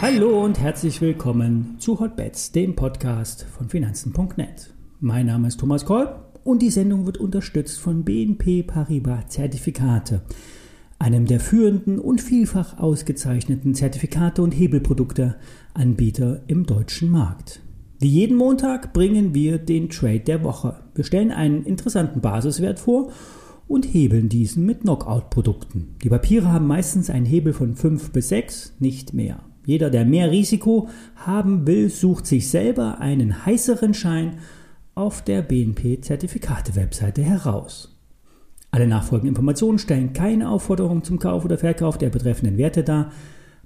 Hallo und herzlich willkommen zu Hotbets, dem Podcast von Finanzen.net. Mein Name ist Thomas Kolb und die Sendung wird unterstützt von BNP Paribas Zertifikate, einem der führenden und vielfach ausgezeichneten Zertifikate und Hebelprodukte Anbieter im deutschen Markt. Wie jeden Montag bringen wir den Trade der Woche. Wir stellen einen interessanten Basiswert vor und hebeln diesen mit Knockout-Produkten. Die Papiere haben meistens einen Hebel von 5 bis 6, nicht mehr. Jeder, der mehr Risiko haben will, sucht sich selber einen heißeren Schein auf der BNP-Zertifikate-Webseite heraus. Alle nachfolgenden Informationen stellen keine Aufforderung zum Kauf oder Verkauf der betreffenden Werte dar.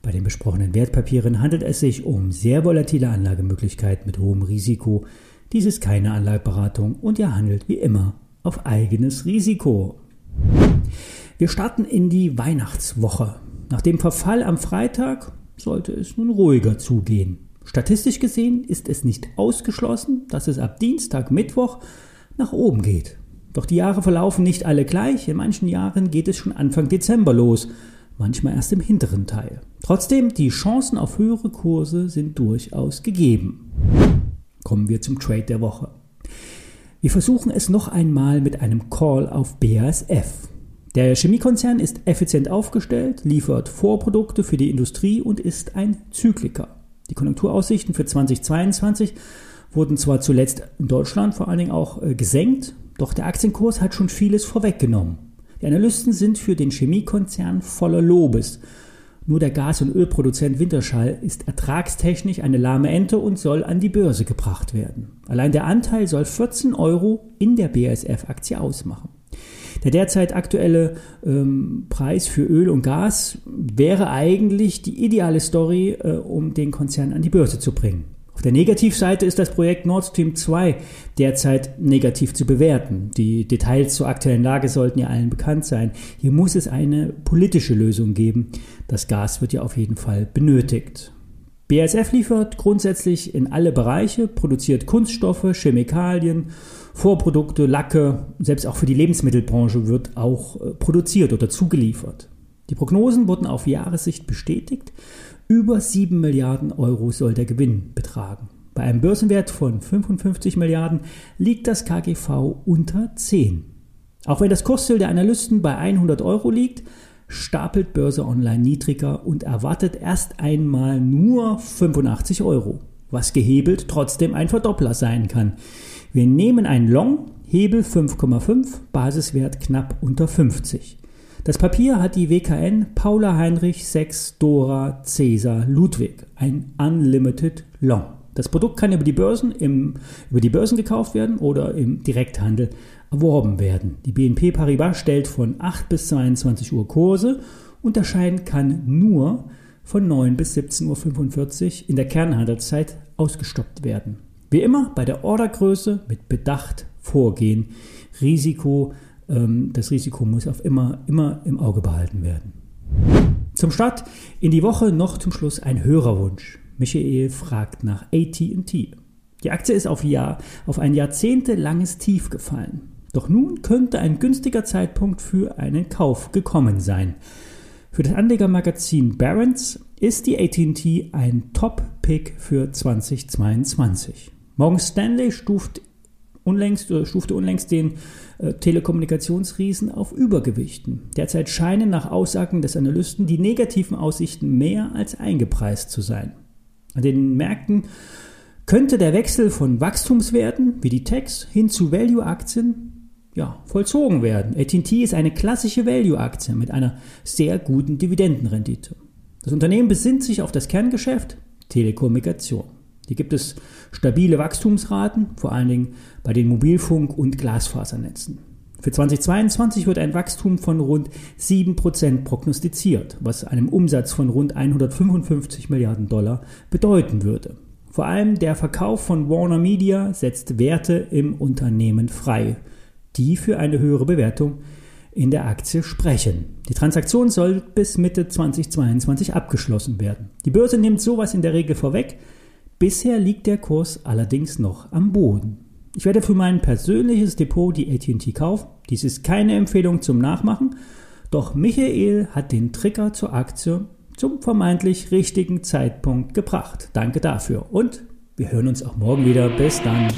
Bei den besprochenen Wertpapieren handelt es sich um sehr volatile Anlagemöglichkeiten mit hohem Risiko. Dies ist keine Anlageberatung und ihr handelt wie immer auf eigenes Risiko. Wir starten in die Weihnachtswoche. Nach dem Verfall am Freitag sollte es nun ruhiger zugehen. Statistisch gesehen ist es nicht ausgeschlossen, dass es ab Dienstag, Mittwoch nach oben geht. Doch die Jahre verlaufen nicht alle gleich. In manchen Jahren geht es schon Anfang Dezember los, manchmal erst im hinteren Teil. Trotzdem, die Chancen auf höhere Kurse sind durchaus gegeben. Kommen wir zum Trade der Woche. Wir versuchen es noch einmal mit einem Call auf BASF. Der Chemiekonzern ist effizient aufgestellt, liefert Vorprodukte für die Industrie und ist ein Zykliker. Die Konjunkturaussichten für 2022 wurden zwar zuletzt in Deutschland vor allen Dingen auch äh, gesenkt, doch der Aktienkurs hat schon vieles vorweggenommen. Die Analysten sind für den Chemiekonzern voller Lobes. Nur der Gas- und Ölproduzent Winterschall ist ertragstechnisch eine lahme Ente und soll an die Börse gebracht werden. Allein der Anteil soll 14 Euro in der BASF-Aktie ausmachen. Der derzeit aktuelle ähm, Preis für Öl und Gas wäre eigentlich die ideale Story, äh, um den Konzern an die Börse zu bringen. Auf der Negativseite ist das Projekt Nord Stream 2 derzeit negativ zu bewerten. Die Details zur aktuellen Lage sollten ja allen bekannt sein. Hier muss es eine politische Lösung geben. Das Gas wird ja auf jeden Fall benötigt. BASF liefert grundsätzlich in alle Bereiche, produziert Kunststoffe, Chemikalien, Vorprodukte, Lacke, selbst auch für die Lebensmittelbranche wird auch äh, produziert oder zugeliefert. Die Prognosen wurden auf Jahressicht bestätigt. Über 7 Milliarden Euro soll der Gewinn betragen. Bei einem Börsenwert von 55 Milliarden liegt das KGV unter 10. Auch wenn das Kursziel der Analysten bei 100 Euro liegt, stapelt Börse Online niedriger und erwartet erst einmal nur 85 Euro, was gehebelt trotzdem ein Verdoppler sein kann. Wir nehmen einen Long, Hebel 5,5, Basiswert knapp unter 50. Das Papier hat die WKN Paula Heinrich 6 Dora Cäsar Ludwig, ein Unlimited Long. Das Produkt kann über die Börsen, im, über die Börsen gekauft werden oder im Direkthandel erworben werden. Die BNP Paribas stellt von 8 bis 22 Uhr Kurse und der Schein kann nur von 9 bis 17.45 Uhr in der Kernhandelszeit ausgestoppt werden. Wie immer bei der Ordergröße mit Bedacht vorgehen. Risiko, das Risiko muss auf immer, immer im Auge behalten werden. Zum Start in die Woche noch zum Schluss ein Hörerwunsch. Michael fragt nach AT&T. Die Aktie ist auf, Jahr, auf ein jahrzehntelanges Tief gefallen. Doch nun könnte ein günstiger Zeitpunkt für einen Kauf gekommen sein. Für das Anlegermagazin Barron's ist die AT&T ein Top-Pick für 2022. Morgan Stanley stuft unlängst, oder stufte unlängst den äh, Telekommunikationsriesen auf Übergewichten. Derzeit scheinen nach Aussagen des Analysten die negativen Aussichten mehr als eingepreist zu sein. An den Märkten könnte der Wechsel von Wachstumswerten wie die Techs hin zu Value-Aktien ja, vollzogen werden. AT&T ist eine klassische Value-Aktie mit einer sehr guten Dividendenrendite. Das Unternehmen besinnt sich auf das Kerngeschäft Telekommunikation. Hier gibt es stabile Wachstumsraten, vor allen Dingen bei den Mobilfunk- und Glasfasernetzen. Für 2022 wird ein Wachstum von rund 7% prognostiziert, was einem Umsatz von rund 155 Milliarden Dollar bedeuten würde. Vor allem der Verkauf von Warner Media setzt Werte im Unternehmen frei, die für eine höhere Bewertung in der Aktie sprechen. Die Transaktion soll bis Mitte 2022 abgeschlossen werden. Die Börse nimmt sowas in der Regel vorweg. Bisher liegt der Kurs allerdings noch am Boden. Ich werde für mein persönliches Depot die AT&T kaufen. Dies ist keine Empfehlung zum Nachmachen, doch Michael hat den Trigger zur Aktie zum vermeintlich richtigen Zeitpunkt gebracht. Danke dafür und wir hören uns auch morgen wieder. Bis dann.